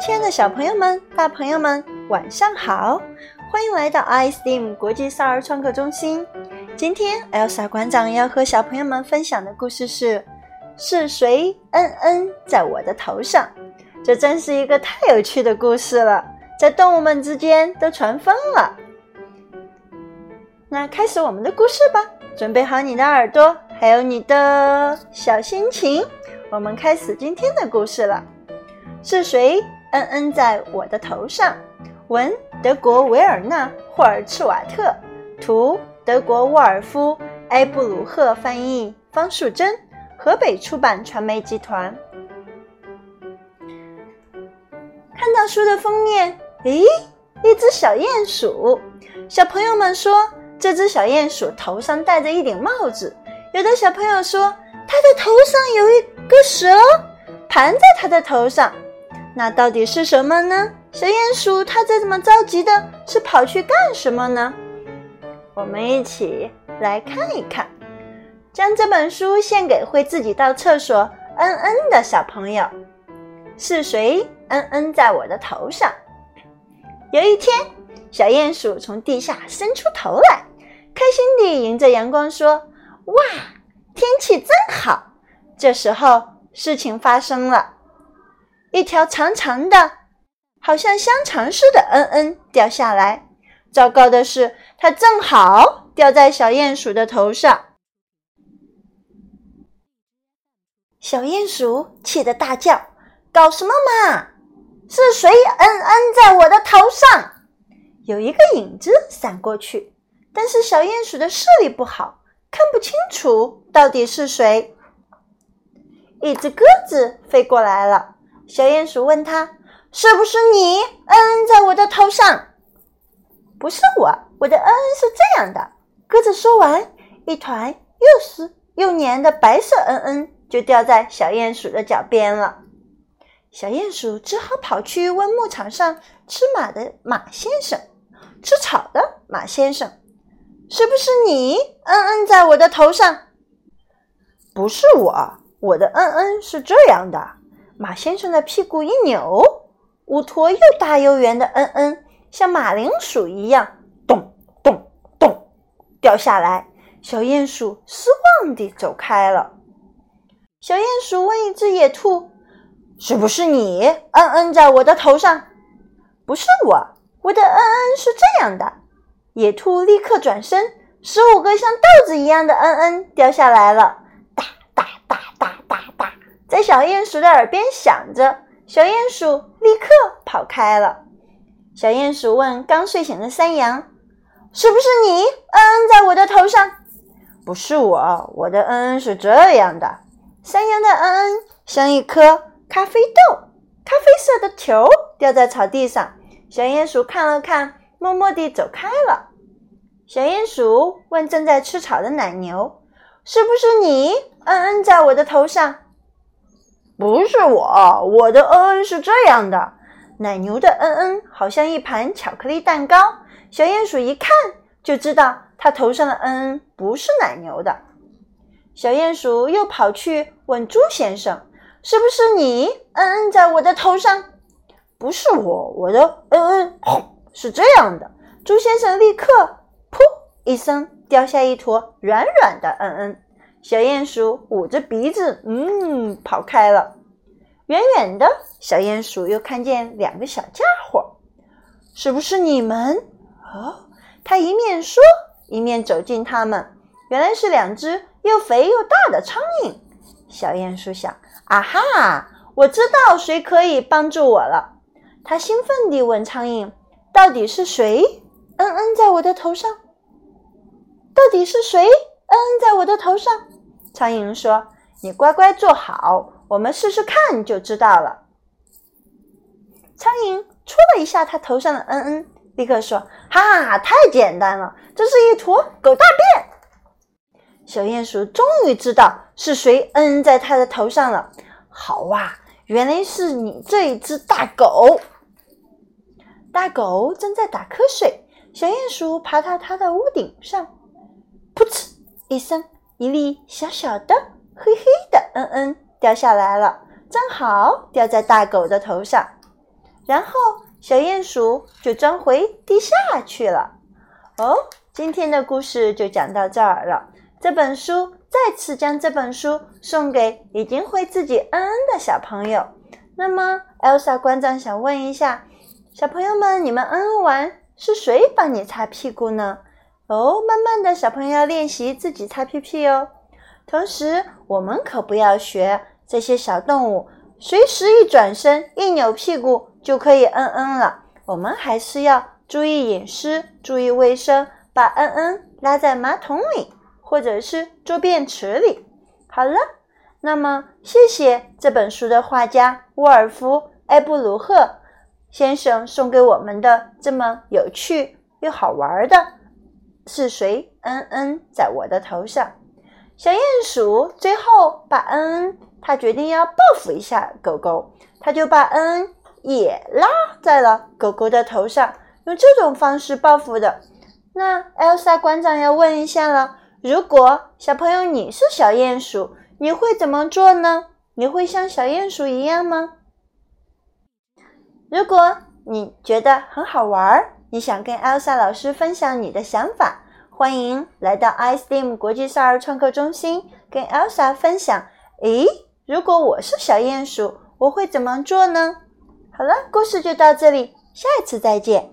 亲爱的小朋友们、大朋友们，晚上好！欢迎来到 iSteam 国际少儿创客中心。今天，Elsa 馆长要和小朋友们分享的故事是：是谁嗯嗯在我的头上？这真是一个太有趣的故事了，在动物们之间都传疯了。那开始我们的故事吧，准备好你的耳朵，还有你的小心情，我们开始今天的故事了。是谁嗯嗯在我的头上？文德国维尔纳·霍尔茨瓦特，图德国沃尔夫·埃布鲁赫翻译，方素珍，河北出版传媒集团。看到书的封面，诶，一只小鼹鼠。小朋友们说，这只小鼹鼠头上戴着一顶帽子。有的小朋友说，它的头上有一个蛇盘在它的头上。那到底是什么呢？小鼹鼠它这么着急的，是跑去干什么呢？我们一起来看一看。将这本书献给会自己到厕所嗯嗯的小朋友。是谁嗯嗯在我的头上？有一天，小鼹鼠从地下伸出头来，开心地迎着阳光说：“哇，天气真好！”这时候，事情发生了。一条长长的，好像香肠似的“嗯嗯”掉下来。糟糕的是，它正好掉在小鼹鼠的头上。小鼹鼠气得大叫：“搞什么嘛！是谁‘嗯嗯’在我的头上？”有一个影子闪过去，但是小鼹鼠的视力不好，看不清楚到底是谁。一只鸽子飞过来了。小鼹鼠问他：“是不是你？嗯嗯，在我的头上？”“不是我，我的嗯嗯是这样的。”鸽子说完，一团又湿又黏的白色嗯嗯就掉在小鼹鼠的脚边了。小鼹鼠只好跑去问牧场上吃马的马先生：“吃草的马先生，是不是你？嗯嗯，在我的头上？”“不是我，我的嗯嗯是这样的。”马先生的屁股一扭，五坨又大又圆的“嗯嗯”像马铃薯一样，咚咚咚掉下来。小鼹鼠失望地走开了。小鼹鼠问一只野兔：“是不是你？嗯嗯，在我的头上？”“不是我，我的嗯嗯是这样的。”野兔立刻转身，十五个像豆子一样的“嗯嗯”掉下来了。在小鼹鼠的耳边响着，小鼹鼠立刻跑开了。小鼹鼠问刚睡醒的山羊：“是不是你？嗯嗯，在我的头上？”“不是我，我的嗯嗯是这样的。”山羊的嗯嗯像一颗咖啡豆，咖啡色的球掉在草地上。小鼹鼠看了看，默默地走开了。小鼹鼠问正在吃草的奶牛：“是不是你？嗯嗯，在我的头上？”不是我，我的嗯嗯是这样的。奶牛的嗯嗯好像一盘巧克力蛋糕。小鼹鼠一看就知道，它头上的嗯嗯不是奶牛的。小鼹鼠又跑去问猪先生：“是不是你嗯嗯在我的头上？”“不是我，我的嗯嗯是这样的。”猪先生立刻噗一声掉下一坨软软的嗯嗯。小鼹鼠捂着鼻子，嗯，跑开了。远远的，小鼹鼠又看见两个小家伙，是不是你们？哦，他一面说，一面走近他们。原来是两只又肥又大的苍蝇。小鼹鼠想：啊哈，我知道谁可以帮助我了。他兴奋地问苍蝇：“到底是谁？嗯嗯，在我的头上？到底是谁？嗯嗯，在我的头上？”苍蝇说：“你乖乖坐好，我们试试看就知道了。”苍蝇戳了一下他头上的“嗯嗯”，立刻说：“哈哈，太简单了，这是一坨狗大便。”小鼹鼠终于知道是谁“嗯”在他的头上了。好哇，原来是你这一只大狗。大狗正在打瞌睡，小鼹鼠爬到它的屋顶上，噗嗤一声。一粒小小的、黑黑的“嗯嗯”掉下来了，正好掉在大狗的头上。然后小鼹鼠就钻回地下去了。哦，今天的故事就讲到这儿了。这本书再次将这本书送给已经会自己嗯嗯的小朋友。那么，Elsa 馆长想问一下，小朋友们，你们嗯嗯完是谁帮你擦屁股呢？哦，慢慢的小朋友要练习自己擦屁屁哦。同时，我们可不要学这些小动物，随时一转身、一扭屁股就可以嗯嗯了。我们还是要注意隐私、注意卫生，把嗯嗯拉在马桶里或者是坐便池里。好了，那么谢谢这本书的画家沃尔夫·埃布鲁赫先生送给我们的这么有趣又好玩的“是谁嗯嗯在我的头上”。小鼹鼠最后把恩恩，他决定要报复一下狗狗，他就把恩恩也拉在了狗狗的头上，用这种方式报复的。那艾 s 莎馆长要问一下了：如果小朋友你是小鼹鼠，你会怎么做呢？你会像小鼹鼠一样吗？如果你觉得很好玩儿，你想跟 Elsa 老师分享你的想法。欢迎来到 iSteam 国际少儿创客中心，跟 Elsa 分享。诶，如果我是小鼹鼠，我会怎么做呢？好了，故事就到这里，下一次再见。